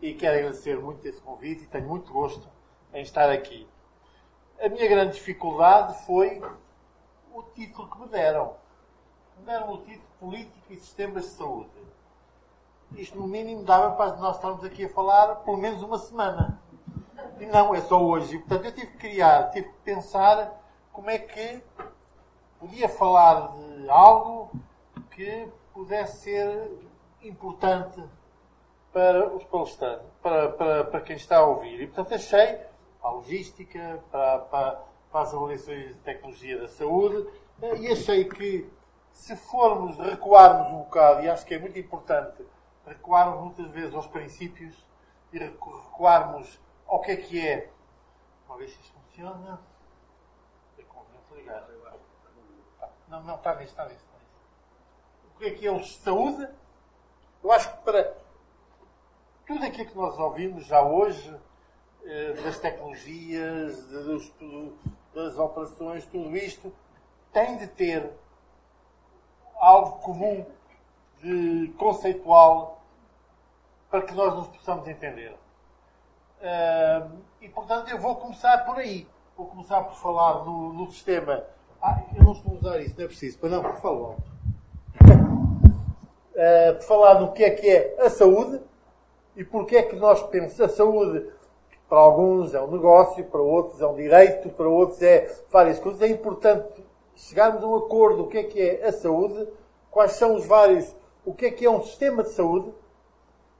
e quero agradecer muito esse convite e tenho muito gosto em estar aqui. A minha grande dificuldade foi o título que me deram. Me deram o título Política e Sistemas de Saúde. Isto, no mínimo, dava para nós estarmos aqui a falar pelo menos uma semana. E não, é só hoje. portanto, eu tive que criar, tive que pensar como é que podia falar de algo que pudesse ser importante para os palestrantes, para, para, para quem está a ouvir. E, portanto, achei a logística, para, para, para as avaliações de tecnologia da saúde, e achei que se formos recuarmos um bocado, e acho que é muito importante recuarmos muitas vezes aos princípios e recuarmos ao que é que é. Vamos ver se isto funciona. Não, não, está nisso, está nisso. O que é que é o saúde? Eu acho que para tudo aquilo que nós ouvimos já hoje, eh, das tecnologias, dos, das operações, tudo isto, tem de ter algo comum, de conceitual, para que nós nos possamos entender. e, portanto, eu vou começar por aí. Vou começar por falar no, no sistema. Ah, eu não estou a usar isso, não é preciso. Mas não, por favor. Uh, por falar no que é que é a saúde e porque é que nós pensamos a saúde para alguns é um negócio, para outros é um direito, para outros é várias coisas. É importante chegarmos a um acordo o que é que é a saúde, quais são os vários, o que é que é um sistema de saúde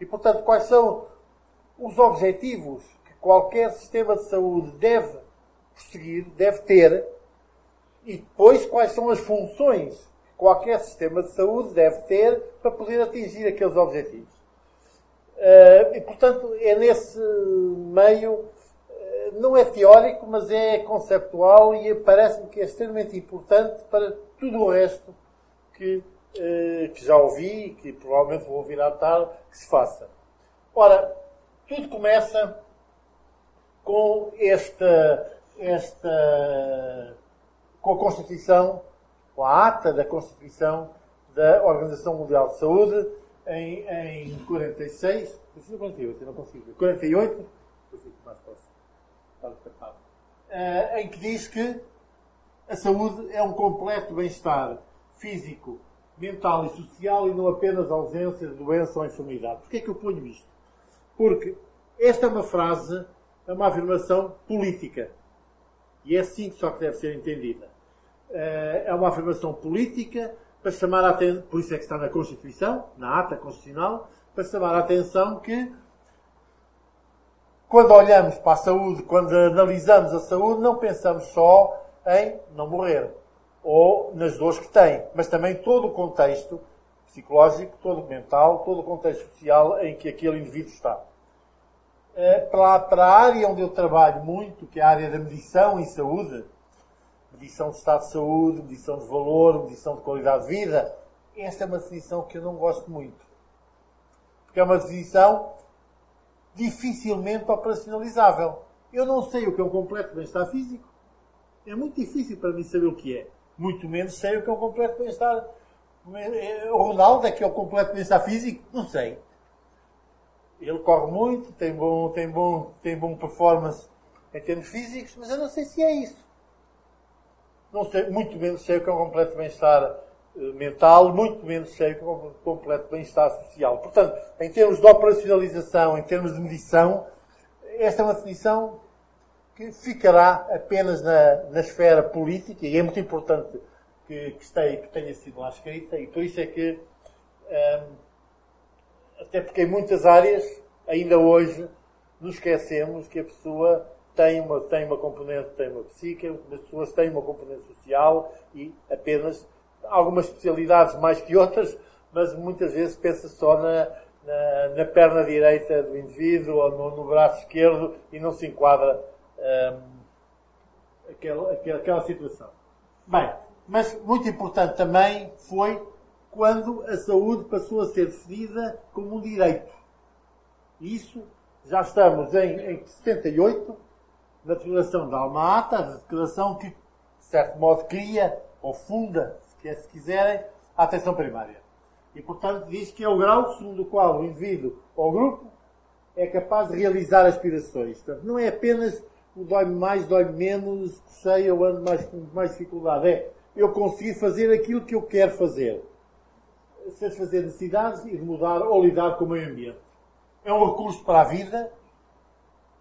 e, portanto, quais são os objetivos que qualquer sistema de saúde deve perseguir, deve ter, e depois quais são as funções que qualquer sistema de saúde deve ter para poder atingir aqueles objetivos. Uh, e, portanto, é nesse meio, uh, não é teórico, mas é conceptual e parece-me que é extremamente importante para tudo o resto que, uh, que já ouvi e que provavelmente vou ouvir à tarde que se faça. Ora, tudo começa com esta, esta com a Constituição, com a ata da Constituição da Organização Mundial de Saúde, em, em 46, 48, eu não consigo ver, 48, eu fico mais próximo, uh, em que diz que a saúde é um completo bem-estar físico, mental e social e não apenas ausência de doença ou enfermidade. Porquê é que eu ponho isto? Porque esta é uma frase, é uma afirmação política. E é assim que só que deve ser entendida. Eh, é uma afirmação política para chamar a atenção, por isso é que está na Constituição, na ata constitucional, para chamar a atenção que quando olhamos para a saúde, quando analisamos a saúde, não pensamos só em não morrer ou nas dores que tem, mas também todo o contexto psicológico, todo o mental, todo o contexto social em que aquele indivíduo está. Eh, para, a área onde eu trabalho muito, que é a área da medição em saúde, medição de estado de saúde, medição de valor, medição de qualidade de vida, esta é uma definição que eu não gosto muito. Porque é uma definição dificilmente operacionalizável. Eu não sei o que é um completo bem-estar físico. É muito difícil para mim saber o que é. Muito menos sei o que é um completo bem-estar. O Ronaldo é que é o completo bem-estar físico? Não sei. Ele corre muito, tem bom, tem bom, tem bom performance em termos físicos, mas eu não sei se é isso. Não sei, muito menos sei o que é um completo bem-estar eh, mental, muito menos sei o que é um completo bem-estar social. Portanto, em termos de operacionalização, em termos de medição, esta é uma definição que ficará apenas na, na esfera política e é muito importante que, que, esteja, que tenha sido lá escrita e por isso é que ehm, até porque em muitas áreas, ainda hoje, nos esquecemos que a pessoa tem uma, tem uma componente, tem uma psique, as pessoas têm uma componente social e apenas algumas especialidades mais que outras, mas muitas vezes pensa só na, na, na perna direita do indivíduo ou no, no, braço esquerdo e não se enquadra hum, aquela, aquela, aquela situação. Bem, mas muito importante também foi quando a saúde passou a ser definida como um direito. Isso já estamos em, em 78, da Alma-Ata, a declaração que, de certo modo, cria ou funda, se quiserem, a atenção primária. E, portanto, diz que é o grau segundo o qual o indivíduo ou o grupo é capaz de realizar aspirações. Portanto, não é apenas o dói-me mais, dói-me menos, sei, eu ando mais, com mais dificuldade. É eu conseguir fazer aquilo que eu quero fazer. Satisfazer necessidades e mudar ou lidar com o meio ambiente. É um recurso para a vida,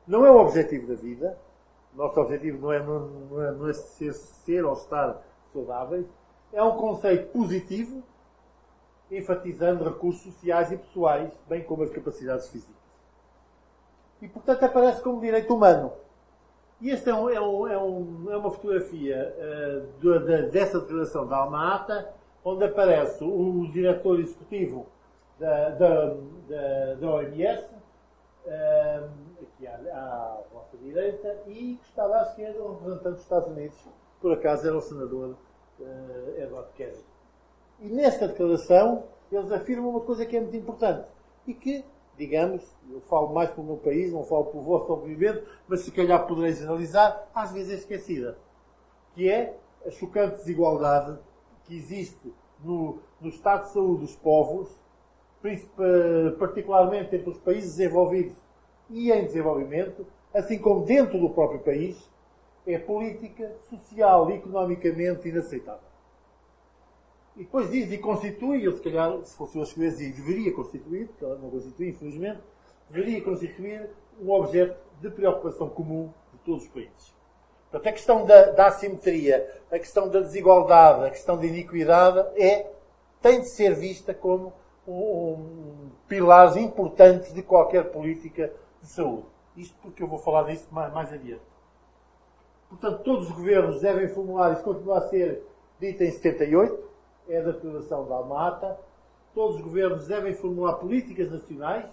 não é o objetivo da vida. Nosso objetivo não é, não é, não é ser, ser ou estar saudáveis. É um conceito positivo, enfatizando recursos sociais e pessoais, bem como as capacidades físicas. E, portanto, aparece como direito humano. E esta é, um, é, um, é, um, é, uma fotografia uh, de, de, dessa declaração da Alma-Ata, onde aparece o diretor executivo da, da, da, da OMS, uh, aqui à, à vossa direita, e que estava à esquerda o representante dos Estados Unidos, por acaso era o senador uh, Edward Kennedy. E nesta declaração, eles afirmam uma coisa que é muito importante e que digamos, eu falo mais pelo meu país, não falo pelo vosso obviamente, mas se calhar podereis analisar, às vezes é esquecida. Que é a chocante desigualdade que existe no, no estado de saúde dos povos, particularmente entre os países desenvolvidos e em desenvolvimento, assim como dentro do próprio país, é política, social e economicamente inaceitável. E depois diz e constitui, eu se calhar, se fosse eu a escrever, dizia, deveria constituir, porque ela não constitui, infelizmente, deveria constituir um objeto de preocupação comum de todos os países. Portanto, a questão da, da assimetria, a questão da desigualdade, a questão da iniquidade é, tem de ser vista como um, um pilares importantes de qualquer política de saúde. Isto porque eu vou falar disso mais, mais adiante. Portanto, todos os governos devem formular, isso continua a ser dito em 78, é da Declaração da Almata. Todos os governos devem formular políticas nacionais,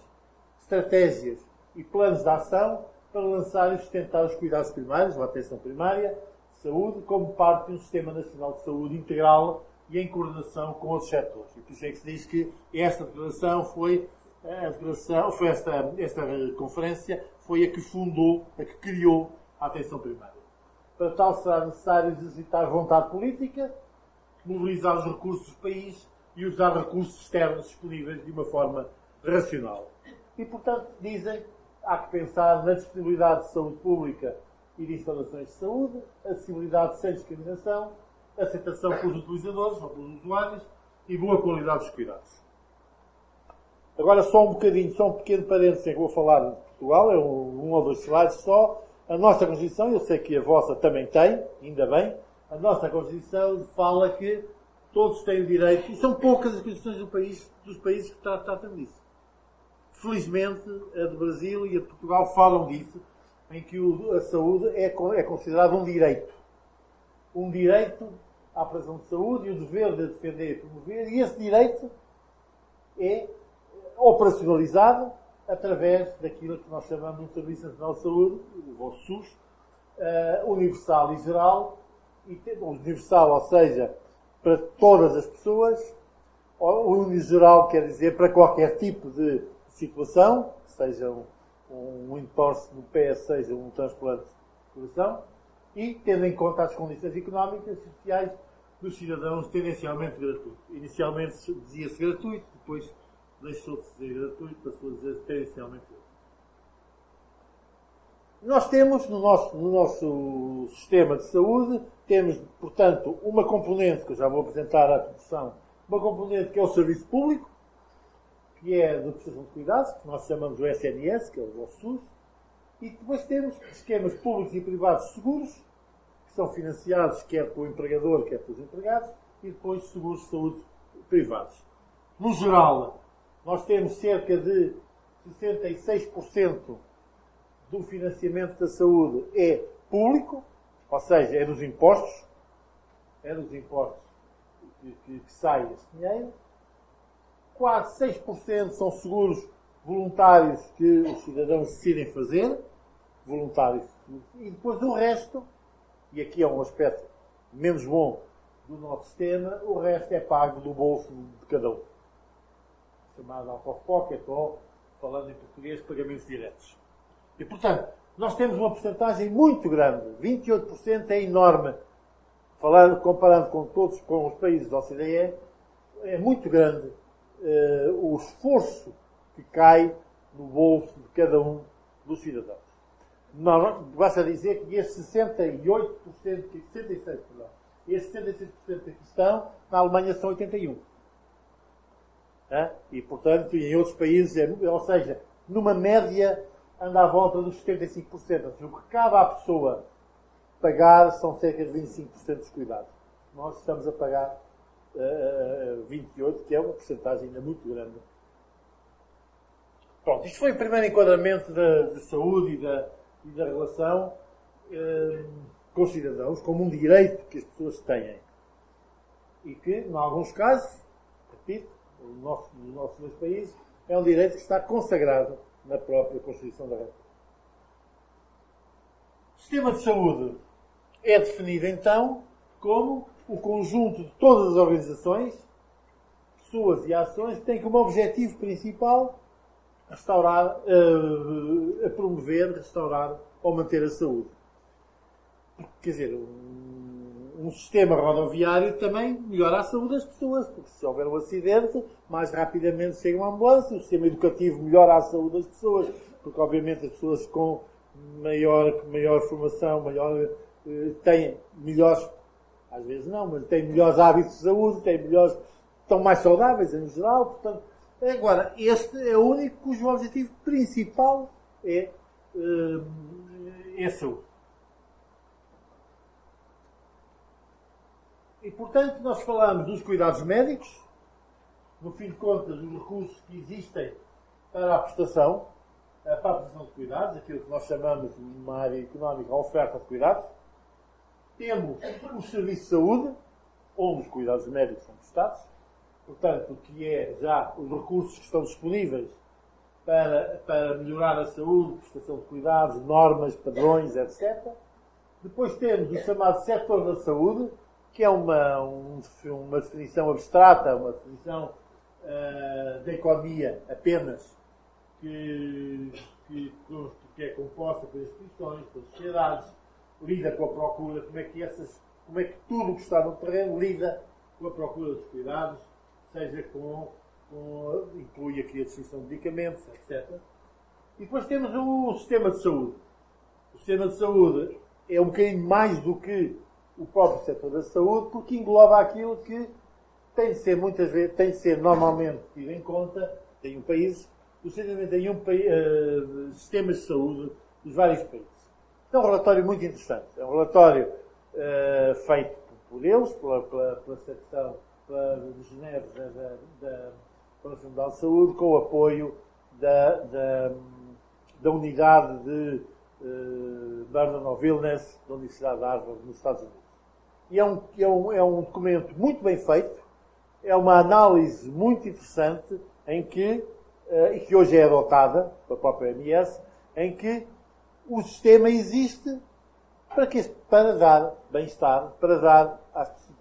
estratégias e planos de ação para lançar e sustentar os cuidados primários, a atenção primária, saúde, como parte de um Sistema Nacional de Saúde integral e em coordenação com outros setores. E por isso é que se diz que esta declaração foi a foi esta, esta conferência foi a que fundou, a que criou a atenção primária. Para tal será necessário exercitar vontade política, mobilizar os recursos do país e usar recursos externos disponíveis de uma forma racional. E, portanto, dizem há que pensar na disponibilidade de saúde pública e de instalações de saúde, acessibilidade sem discriminação, aceitação pelos utilizadores ou pelos usuários e boa qualidade dos cuidados. Agora só um bocadinho, só um pequeno parênteses que vou falar de Portugal, é um, um ou dois slides só. A nossa Constituição, eu sei que a vossa também tem, ainda bem, a nossa Constituição fala que todos têm o direito, e são poucas as constituições do país, dos países que tratam disso. Felizmente, a do Brasil e a de Portugal falam disso, em que a saúde é, é considerada um direito. Um direito à prestação de saúde e o dever de defender e promover, e esse direito é operacionalizado através daquilo que nós chamamos de Serviço Nacional de Saúde, o SUS, uh, universal e geral, e universal, ou seja, para todas as pessoas, o unigeral quer dizer para qualquer tipo de situação, seja um, um entorse no pé, seja um transplante de coração, e tendo em conta as condições económicas e sociais dos cidadãos tendencialmente gratuito. Inicialmente dizia-se gratuito, depois deixou de ser gratuito, passou a dizer gratuito. Nós temos no nosso, no nosso sistema de saúde, temos, portanto, uma componente, que eu já vou apresentar à discussão, uma componente que é o serviço público, que é de prestação de cuidados, que nós chamamos o SNS, que é o vosso SUS, e depois temos esquemas públicos e privados seguros, que são financiados quer pelo empregador, quer pelos empregados, e depois seguros de saúde privados. No geral, nós temos cerca de 66% do financiamento da saúde é público, ou seja, é dos impostos, é dos impostos que, que, que sai esse dinheiro. Quase 6% são seguros voluntários que os cidadãos decidem fazer, voluntários. E depois o resto, e aqui é um aspecto menos bom do nosso sistema, o resto é pago do bolso de cada um. Chamado out pocket ou, falando em português, pagamentos diretos. E, portanto, nós temos uma porcentagem muito grande, 28% é enorme. Falando, comparando com todos com os países da OCDE, é muito grande uh, o esforço que cai no bolso de cada um dos cidadãos. Não, basta dizer que esses 68%, 66%, perdão, esses 66% que estão, na Alemanha são 81%. É? E, portanto, em outros países, é, ou seja, numa média, anda à volta dos 75%. O que cabe à pessoa pagar são cerca de 25% dos cuidados. Nós estamos a pagar uh, 28%, que é uma porcentagem ainda muito grande. Pronto, isto foi o primeiro enquadramento da, de saúde e da, e da relação uh, com os cidadãos, como um direito que as pessoas têm. E que, em alguns casos, repito, no nosso, nos nossos dois países, é um direito que está consagrado na própria Constituição da República. O sistema de saúde é definido então como o conjunto de todas as organizações, pessoas e ações que têm como objetivo principal restaurar, uh, promover, restaurar ou manter a saúde. Quer dizer, um, um, sistema rodoviário também melhora a saúde das pessoas, porque se houver um acidente, mais rapidamente chega uma ambulância. O sistema educativo melhora a saúde das pessoas, porque obviamente as pessoas com maior, maior formação, maior eh, têm melhores, às vezes não, mas têm melhores hábitos de saúde, têm melhores, estão mais saudáveis em geral. Portanto, agora, este é o único cujo objetivo principal é, eh, é a saúde. E, portanto, nós falamos dos cuidados médicos, no fim de contas, os recursos que existem para a prestação, para a prestação de cuidados, aquilo que nós chamamos, numa área económica, a oferta de cuidados. Temos o serviço de saúde, onde os cuidados médicos são prestados, portanto, o que é já os recursos que estão disponíveis para, para melhorar a saúde, prestação de cuidados, normas, padrões, etc. Depois temos o chamado setor da saúde, que é uma, um, uma definição abstrata, uma definição uh, da economia apenas, que, que, que é composta por instituições, por sociedades, lida com a procura, como é que essas, como é que tudo o que está no terreno lida com a procura dos cuidados, seja com, com inclui aqui a distinção de medicamentos, etc. E depois temos o sistema de saúde. O sistema de saúde é um bocadinho mais do que o próprio setor da saúde, porque engloba aquilo que tem de ser muitas vezes, tem de ser normalmente tido em conta em um país, em um uh, sistemas de saúde dos vários países. É um relatório muito interessante. É um relatório uh, feito por eles, pela, pela, pela secção de Genebra da, da, da Mundial de Saúde, com o apoio da, da, da unidade de uh, Vernon of Illness da Universidade de Harvard, nos Estados Unidos. E é um, é, um, é um documento muito bem feito, é uma análise muito interessante em que, uh, e que hoje é adotada pela própria OMS, em que o sistema existe para, que, para dar bem-estar, para dar,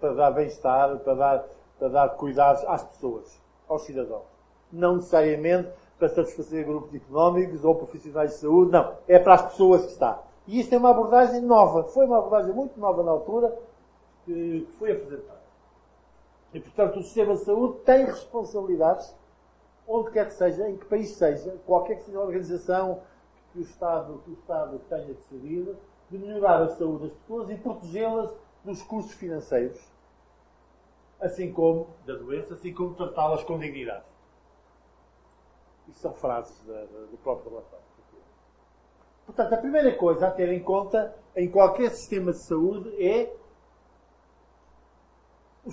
para dar bem-estar, para dar, para dar cuidados às pessoas, aos cidadãos. Não necessariamente para satisfazer grupos económicos ou profissionais de saúde, não. É para as pessoas que está. E isto é uma abordagem nova. Foi uma abordagem muito nova na altura, que foi apresentado. E, portanto, o sistema de saúde tem responsabilidades, onde quer que seja, em que país seja, qualquer que seja a organização que o Estado, que o Estado tenha decidido, de melhorar a saúde das pessoas e protegê-las dos custos financeiros, assim como da doença, assim como tratá-las com dignidade. Isso são frases da, da, do próprio relatório. Portanto, a primeira coisa a ter em conta em qualquer sistema de saúde é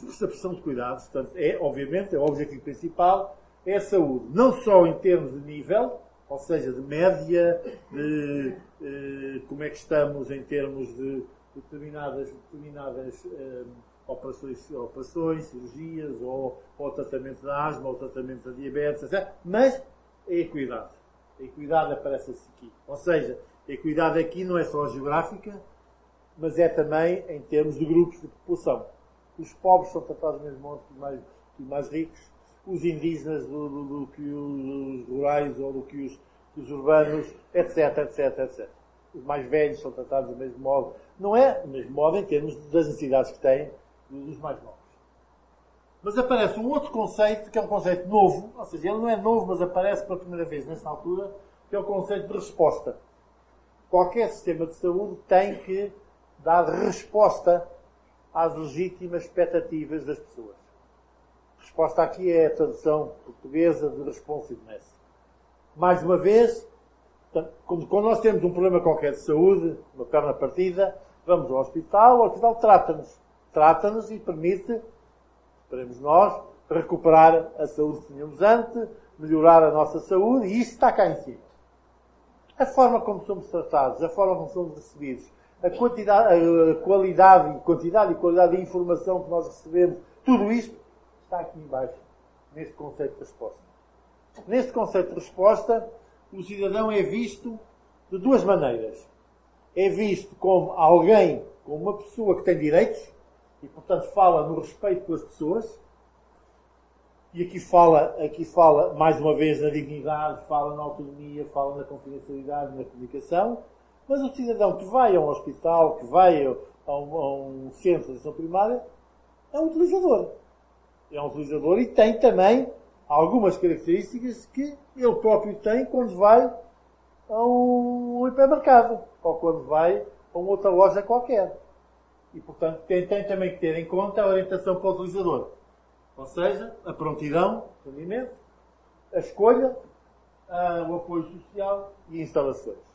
a prestação de cuidados, portanto, é, obviamente, é o objetivo principal, é a saúde. Não só em termos de nível, ou seja, de média, de eh, como é que estamos em termos de determinadas, determinadas eh, operações, operações, cirurgias, ou, ou tratamento da asma, ou tratamento da diabetes, etc. Mas a equidade. A equidade aparece-se aqui. Ou seja, a equidade aqui não é só geográfica, mas é também em termos de grupos de população os pobres são tratados mesmo modo que mais, que mais ricos, os indígenas do, do, do, que os rurais ou do que os, os urbanos, etc, etc, etc. Os mais velhos são tratados do mesmo modo. Não é do mesmo modo em termos das necessidades que têm dos mais novos. Mas aparece um outro conceito, que é um conceito novo, ou seja, ele não é novo, mas aparece pela primeira vez nesta altura, que é o conceito de resposta. Qualquer sistema de saúde tem que dar resposta às legítimas expectativas das pessoas. Resposta aqui é a tradução portuguesa de responsiveness. Mais uma vez, quando nós temos um problema qualquer de saúde, uma perna partida, vamos ao hospital, o hospital trata-nos. Trata-nos e permite, esperemos nós, recuperar a saúde que tínhamos antes, melhorar a nossa saúde, e isso está cá em cima. A forma como somos tratados, a forma como somos recebidos, a, quantidade, a qualidade, quantidade e qualidade de informação que nós recebemos, tudo isto está aqui embaixo, neste conceito de resposta. Neste conceito de resposta, o cidadão é visto de duas maneiras. É visto como alguém, como uma pessoa que tem direitos, e portanto fala no respeito pelas pessoas, e aqui fala, aqui fala mais uma vez na dignidade, fala na autonomia, fala na confidencialidade, na comunicação, mas o cidadão que vai a um hospital, que vai a um, a um centro de atenção primária, é um utilizador. É um utilizador e tem também algumas características que ele próprio tem quando vai a um hipermercado ou quando vai a uma outra loja qualquer. E, portanto, tem, tem também que ter em conta a orientação para o utilizador. Ou seja, a prontidão, o rendimento, a escolha, a, o apoio social e instalações.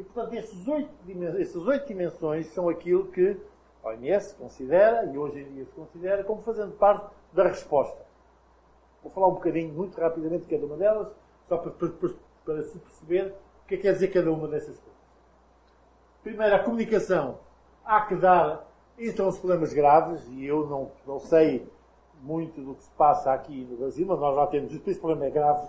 E, portanto, estes oito, estas oito dimensões são aquilo que a OMS considera, e hoje em dia se considera, como fazendo parte da resposta. Vou falar um bocadinho, muito rapidamente, de cada uma delas, só para, para, para se perceber o que é que quer dizer cada uma dessas coisas. Primeiro, a comunicação. Há que dar. Entram os problemas graves, e eu não, não sei muito do que se passa aqui no Brasil, mas nós já temos isso, esse problema é grave.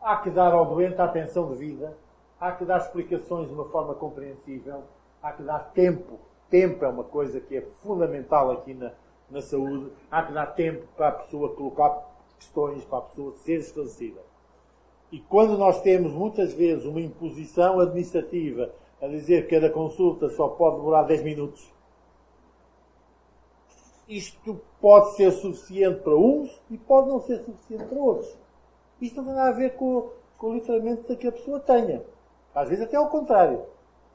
Há que dar ao doente a atenção devida, há que dar explicações de uma forma compreensível, há que dar tempo. Tempo é uma coisa que é fundamental aqui na, na saúde. Há que dar tempo para a pessoa colocar questões para a pessoa ser esclarecida. E quando nós temos muitas vezes uma imposição administrativa a dizer que cada consulta só pode demorar 10 minutos, isto pode ser suficiente para uns e pode não ser suficiente para outros. Isto não tem nada a ver com, com o letramento que a pessoa tenha. Às vezes até ao contrário.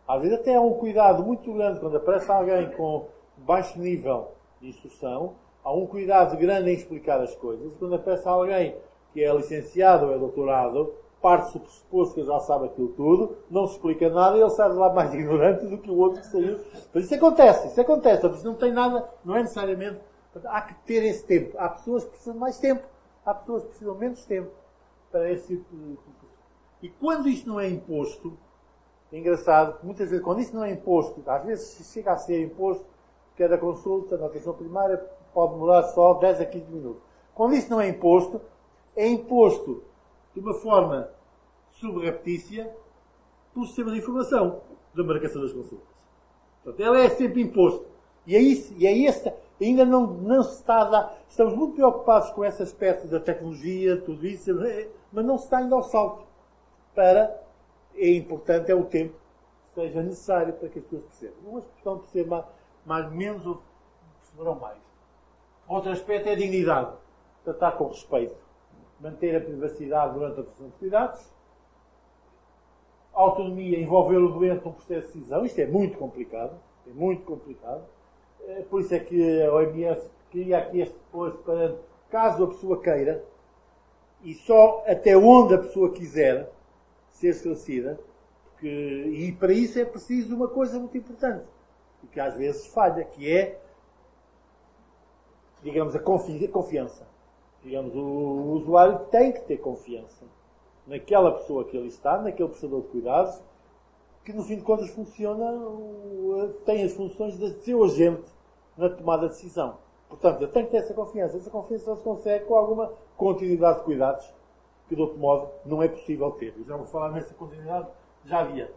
Às vezes até há um cuidado muito grande quando aparece alguém com baixo nível de instrução, há um cuidado grande em explicar as coisas. Quando aparece alguém que é licenciado ou é doutorado, parte-se o pressuposto que já sabe aquilo tudo, não se explica nada e ele sai de lá mais ignorante do que o outro que saiu. Mas isso acontece, isso acontece. Portanto, isso não tem nada, não é necessariamente. Há que ter esse tempo. Há pessoas que precisam de mais tempo, há pessoas que precisam menos tempo para esse tipo de. E quando isto não é imposto, é engraçado muitas vezes, quando isto não é imposto, às vezes chega a ser imposto, cada consulta na atenção primária pode demorar só 10 a 15 minutos. Quando isso não é imposto, é imposto de uma forma subreptícia pelo sistema de informação da marcação das consultas. Portanto, ela é sempre imposto. E é isso, e é esta, ainda não, não se está a dar, estamos muito preocupados com essa aspecto da tecnologia, tudo isso, mas não se está ainda ao salto para, é importante, é o tempo que seja necessário para que as pessoas percebam. Umas a perceber mais, mais menos ou perceberão mais. Outro aspecto é a dignidade. Tratar com respeito. Manter a privacidade durante a prestação de cuidados. A autonomia, envolver o doente num processo de decisão. Isto é muito complicado. É muito complicado. É, por isso é que a OMS cria aqui este para caso a pessoa queira, e só até onde a pessoa quiser ser esclarecida, porque, e para isso é preciso uma coisa muito importante, que às vezes falha, que é digamos, a confiança. Digamos, o usuário tem que ter confiança naquela pessoa que ele está, naquele prestador de cuidados, que no fim de contas funciona, tem as funções de seu agente na tomada de decisão. Portanto, eu tenho que ter essa confiança. Essa confiança só se consegue com alguma continuidade de cuidados, que de outro modo não é possível ter. Eu já vou falar nessa continuidade já havia.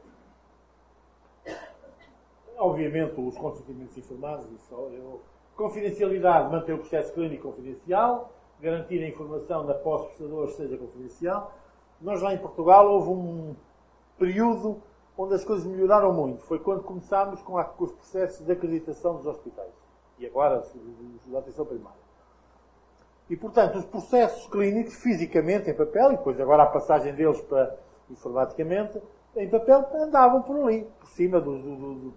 Obviamente, os consentimentos informados, isso eu Confidencialidade, manter o processo clínico confidencial, garantir a informação da pós-prestador seja confidencial. Nós lá em Portugal houve um período onde as coisas melhoraram muito. Foi quando começámos com os processos de acreditação dos hospitais. E agora, da atenção primária. E, portanto, os processos clínicos, fisicamente, em papel, e depois agora a passagem deles para informaticamente, em papel, andavam por ali, por cima dos,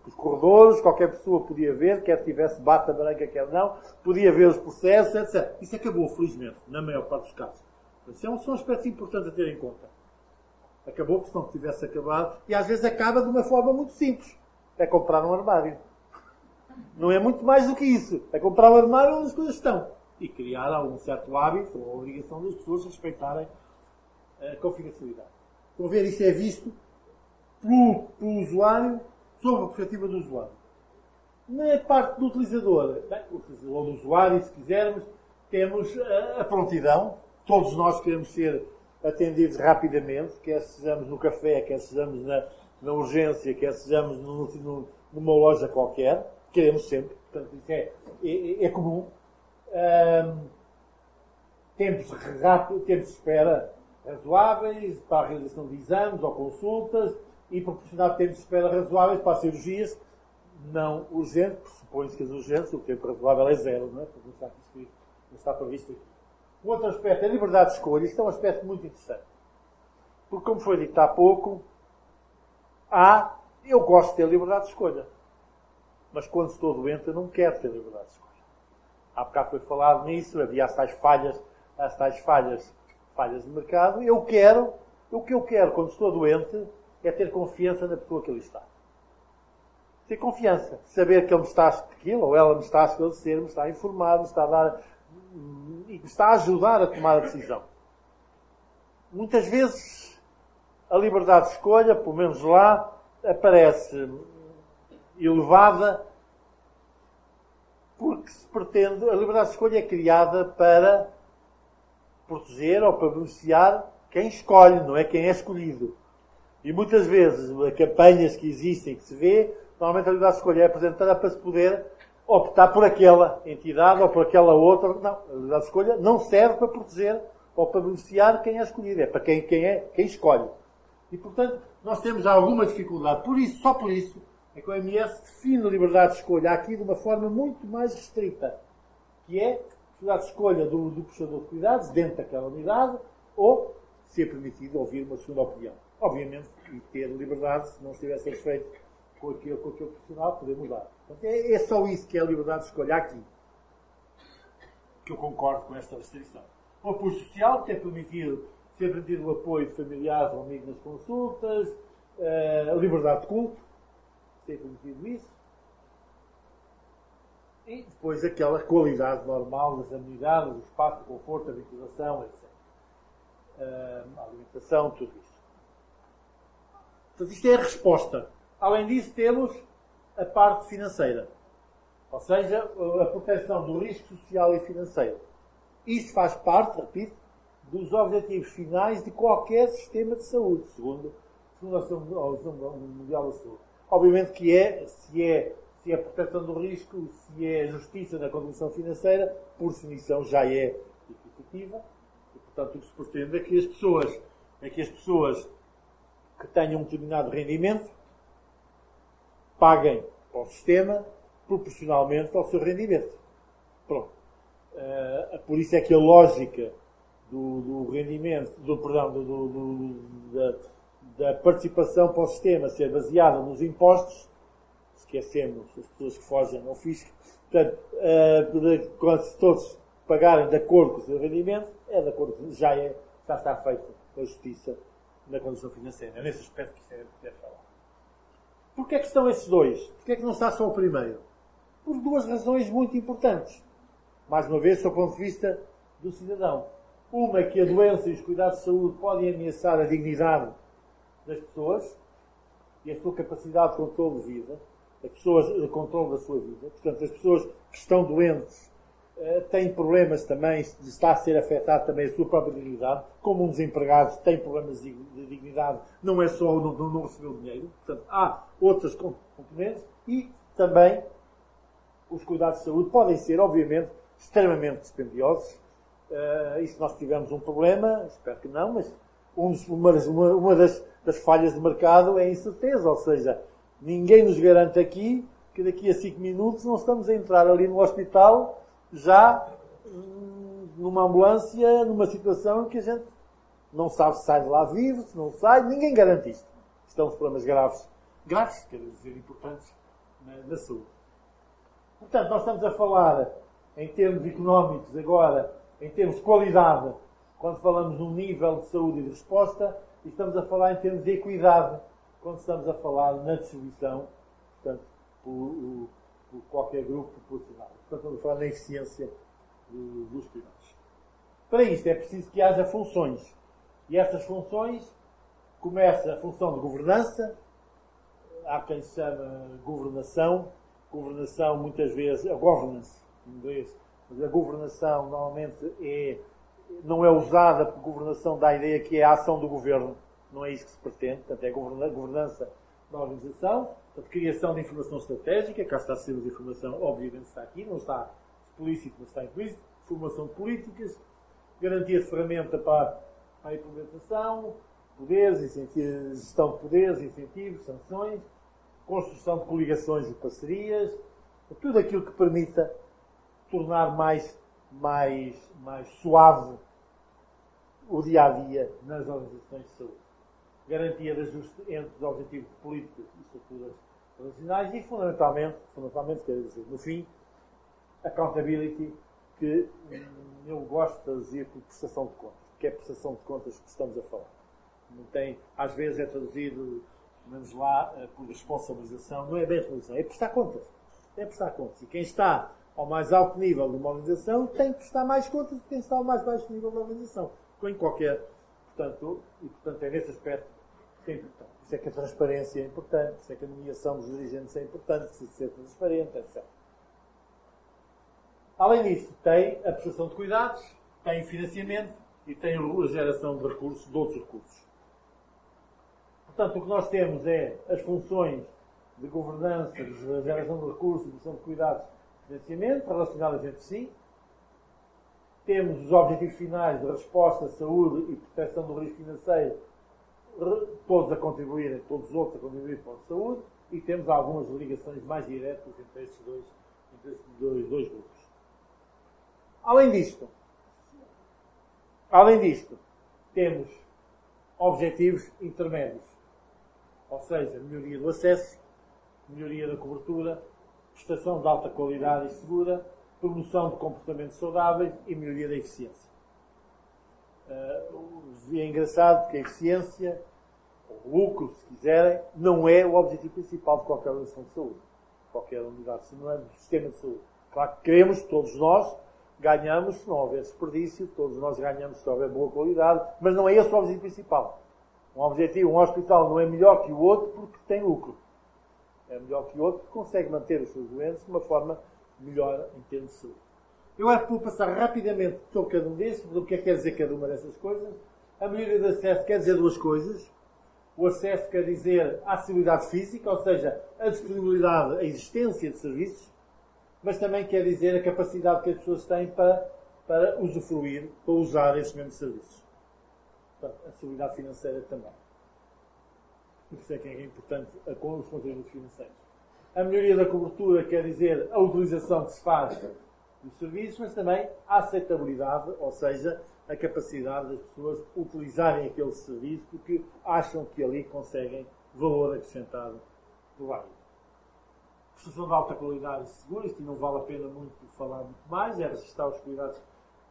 dos, corredores, qualquer pessoa podia ver, quer tivesse bata branca, quer não, podia ver os processos, etc. Isso acabou, felizmente, na maior parte dos casos. Isso é são aspectos importantes a ter em conta. Acabou, porque se não tivesse acabado, e às vezes acaba de uma forma muito simples. É comprar um armário. Não é muito mais do que isso. É comprar um armário onde as coisas estão. E criar algum certo hábito ou obrigação das pessoas respeitarem a confidencialidade. Estão a ver, isto é visto pelo, pelo usuário, sob a perspectiva do usuário. Na parte do utilizador, bem, ou do usuário, se quisermos, temos a prontidão. Todos nós queremos ser atendidos rapidamente, quer sejamos no café, quer sejamos na, na urgência, quer sejamos no, no, numa loja qualquer. Queremos sempre. Portanto, isso é, é, é comum. Um, tempos rápidos, tempos de espera razoáveis para a realização de exames ou consultas e proporcionar tempos de espera razoáveis para cirurgias não urgentes, pressupõe-se que as urgências, o tempo razoável é zero, não é? Porque não está, não está previsto aqui. Um outro aspecto é a liberdade de escolha. Isto é um aspecto muito interessante. Porque, como foi dito há pouco, há, eu gosto de ter liberdade de escolha. Mas quando estou doente, eu não quero ter liberdade de escolha. Há bocado foi falado nisso, havia as tais falhas, as tais falhas, falhas de mercado. Eu quero, o que eu quero quando estou doente é ter confiança na pessoa que ali está. Ter confiança. Saber que ele me está a ou ela me está a esclarecer, me está a informar, me está a dar, e me está a ajudar a tomar a decisão. Muitas vezes a liberdade de escolha, pelo menos lá, aparece elevada porque se pretende, a liberdade de escolha é criada para proteger ou para beneficiar quem escolhe, não é quem é escolhido. E muitas vezes, campanhas que existem, que se vê, normalmente a liberdade de escolha é apresentada para se poder optar por aquela entidade ou por aquela outra. Não, a liberdade de escolha não serve para proteger ou para beneficiar quem é escolhido, é para quem, quem, é, quem escolhe. E, portanto, nós temos alguma dificuldade. Por isso, só por isso, é que o MS define a liberdade de escolha aqui de uma forma muito mais restrita, que é a liberdade de escolha do, do prestador de cuidados dentro daquela unidade ou ser permitido ouvir uma segunda opinião. Obviamente, e ter liberdade, se não estiver satisfeito com aquele, com aquele profissional, poder mudar. Portanto, é, é só isso que é a liberdade de escolha aqui. Que eu concordo com esta restrição. O apoio social, que é permitido, ser permitido o apoio de familiares ou amigos nas consultas, eh, a liberdade de culto, ser permitido isso. E depois aquela qualidade normal das amenidades, o espaço, o conforto, a ventilação, etc. A alimentação, tudo isso. Portanto, isto é a resposta. Além disso, temos a parte financeira. Ou seja, a proteção do risco social e financeiro. Isto faz parte, repito, dos objetivos finais de qualquer sistema de saúde, segundo, segundo a Organização Mundial da Saúde. Obviamente que é, se é, se é proteção do risco, se é justiça na contribuição financeira, por definição já é equitativa. E, portanto, o que se pretende é que as pessoas, é que as pessoas que tenham um determinado rendimento paguem ao sistema proporcionalmente ao seu rendimento. Pronto. Uh, por isso é que a lógica do, do rendimento, do, perdão, do, do, da, da, participação para o sistema ser baseada nos impostos, esquecemos as pessoas que fogem ao fisco, portanto, uh, quando todos pagarem de acordo com o seu rendimento, é de acordo, já, é, já está feito a justiça na condição financeira. É nesse aspecto que se deve falar. Porquê é que estão esses dois? Porquê é que não está só o primeiro? Por duas razões muito importantes. Mais uma vez, do ponto de vista do cidadão. Uma é que a doença e os cuidados de saúde podem ameaçar a dignidade das pessoas e a sua capacidade de controle de vida, as pessoas, o controle da sua vida. Portanto, as pessoas que estão doentes eh, têm problemas também, está a ser afetado também a sua própria dignidade, como um desempregado tem problemas de dignidade, não é só não, não receber o dinheiro, portanto, há outras componentes e também os cuidados de saúde podem ser, obviamente, extremamente dispendiosos. Uh, e se nós tivermos um problema, espero que não, mas um, uma, uma das, das, falhas de mercado é incerteza, ou seja, ninguém nos garante aqui que daqui a 5 minutos não estamos a entrar ali no hospital já hum, numa ambulância, numa situação em que a gente não sabe se sai de lá vivo, se não sai, ninguém garante isto. Estão os problemas graves, graves, quer dizer, importantes na, na saúde. Portanto, nós estamos a falar em termos económicos agora, em termos de qualidade, quando falamos num nível de saúde e de resposta, estamos a falar em termos de equidade, quando estamos a falar na distribuição, portanto, por, por qualquer grupo populacional. Portanto, estamos a falar na eficiência dos cuidados. Para isto é preciso que haja funções. E estas funções começa a função de governança, há quem chama governação, governação muitas vezes, a governance em inglês, mas a governação normalmente é, não é usada por governação da ideia que é a ação do governo, não é isso que se pretende, portanto é governança da organização, portanto, criação de informação estratégica, cá está a ser de informação, obviamente está aqui, não está explícito, mas está implícito, formação de políticas, garantia de ferramenta para a implementação, poderes, gestão de poderes, incentivos, sanções, construção de coligações e parcerias, tudo aquilo que permita tornar mais, mais, mais suave o dia a dia nas organizações de saúde. Garantia de ajuste entre os objetivos políticos e estruturas tradicionais e, fundamentalmente, fundamentalmente, quer dizer, no fim, accountability, que eu gosto de traduzir por prestação de contas, que é prestação de contas que estamos a falar. Não tem, às vezes é traduzido, menos lá, eh, por responsabilização. Não é bem responsabilização, é prestar contas. É prestar contas. E quem está ao mais alto nível de uma organização tem que prestar mais contas do que quem está ao mais baixo nível da organização. Em qualquer. Portanto, e, portanto é nesse aspecto que é importante. Isso é que a transparência é importante, isso é que a nomeação dos dirigentes é importante, precisa ser transparente, etc. Além disso, tem a prestação de cuidados, tem financiamento e tem a geração de recursos, de outros recursos. Portanto, o que nós temos é as funções de governança, de geração de recursos, de gestão de cuidados, financiamento, relacionadas entre si. Temos os objetivos finais de resposta, saúde e proteção do risco financeiro, todos a contribuírem, todos os outros a contribuírem para a saúde, e temos algumas ligações mais diretas entre estes dois, entre estes dois, dois grupos. Além disto, além disto, temos objetivos intermédios ou seja, melhoria do acesso, melhoria da cobertura, prestação de alta qualidade e segura, promoção de comportamentos saudáveis e melhoria da eficiência. Uh, é engraçado que a eficiência, o lucro, se quiserem, não é o objetivo principal de qualquer organização de saúde, qualquer unidade, se não é do sistema de saúde. Claro que queremos, todos nós, ganhamos se não houver desperdício, todos nós ganhamos se houver boa qualidade, mas não é esse o objetivo principal. Um objetivo, um hospital não é melhor que o outro porque tem lucro. É melhor que outro consegue manter os seus doentes de uma forma melhor em termos de saúde. Eu acho que vou passar rapidamente sobre cada um desses, o que é que quer dizer cada uma dessas coisas. A melhoria de acesso quer dizer duas coisas. O acesso quer dizer a acessibilidade física, ou seja, a disponibilidade, a existência de serviços, mas também quer dizer a capacidade que as pessoas têm para, para usufruir, para usar esses mesmos serviços a estabilidade financeira também. Por isso é que é importante com os conteúdos financeiros. A melhoria da cobertura quer dizer a utilização que se faz dos serviços, mas também a aceitabilidade, ou seja, a capacidade das pessoas utilizarem aquele serviço porque acham que ali conseguem valor acrescentado do vários. Prestação de alta qualidade e segura, isto não vale a pena muito falar muito mais, é registrar os cuidados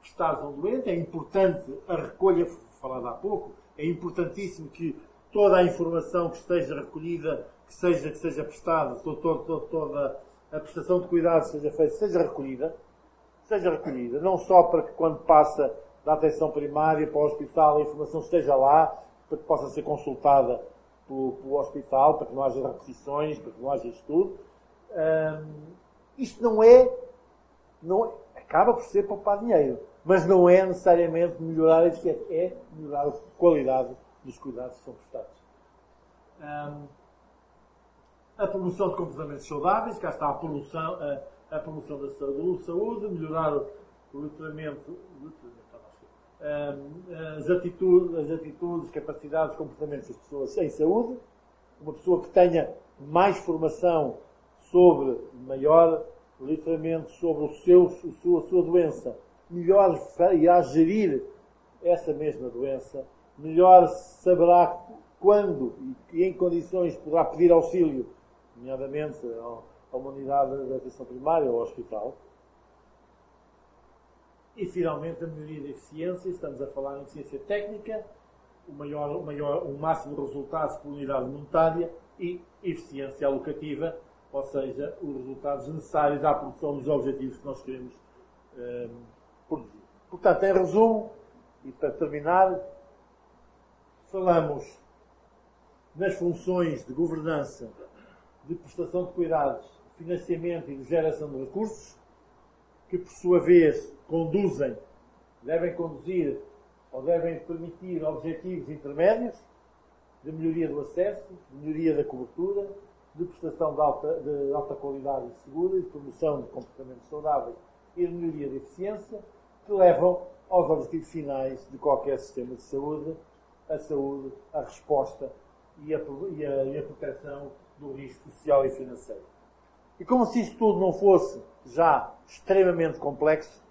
prestados a um doente, é importante a recolha falado há pouco, é importantíssimo que toda a informação que esteja recolhida, que seja, que seja prestada, toda, toda, toda a prestação de cuidados seja feita, seja recolhida, seja recolhida, não só para que quando passa da atenção primária para o hospital a informação esteja lá, para que possa ser consultada pelo, pelo hospital, para que não haja repetições, para que não haja estudo. Hum, isto não é, não é, acaba por ser poupar dinheiro mas não é necessariamente melhorar a é melhorar a qualidade dos cuidados que são prestados. Um, a promoção de comportamentos saudáveis, cá está a promoção, a, a promoção da saúde, melhorar o, o letramento, um, as, atitudes, as atitudes, capacidades, comportamentos das pessoas em saúde, uma pessoa que tenha mais formação sobre, maior letramento sobre o seu, a sua, a sua doença, melhor irá gerir essa mesma doença, melhor saberá quando e em condições poderá pedir auxílio, nomeadamente a uma unidade de atenção primária ou ao hospital. E, finalmente, a melhoria da eficiência. Estamos a falar em eficiência técnica, o, maior, o, maior, o máximo de resultados por unidade monetária e eficiência alocativa, ou seja, os resultados necessários à produção dos objetivos que nós queremos um, produzir. Portanto, em resumo, e para terminar, falamos nas funções de governança, de prestação de cuidados, financiamento e de geração de recursos, que por sua vez conduzem, devem conduzir ou devem permitir objetivos intermédios de melhoria do acesso, de melhoria da cobertura, de prestação de alta, de alta qualidade e segura, de promoção de comportamentos saudáveis e de melhoria da eficiência, que levam aos objetivos finais de qualquer sistema de saúde, a saúde, a resposta e a, e a, e a proteção do risco social e financeiro. E como se isto tudo não fosse já extremamente complexo,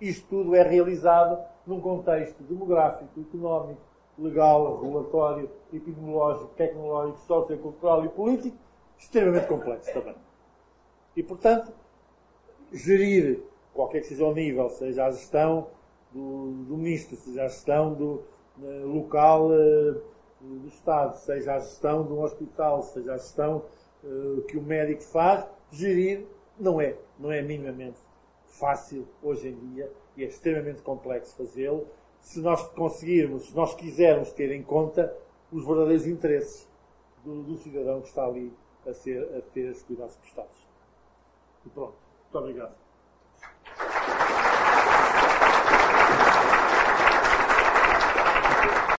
isto tudo é realizado num contexto demográfico, económico, legal, regulatório, epidemiológico, tecnológico, sociocultural e político extremamente complexo também. E, portanto, gerir qualquer que seja o nível, seja a gestão do, do ministro, seja a gestão do local uh, do Estado, seja a gestão de um hospital, seja a gestão uh, que o médico faz, gerir não é, não é minimamente fácil hoje em dia e é extremamente complexo fazê-lo se nós conseguirmos, se nós quisermos ter em conta os verdadeiros interesses do, do cidadão que está ali a, ser, a ter os cuidados prestados. E pronto. Muito obrigado.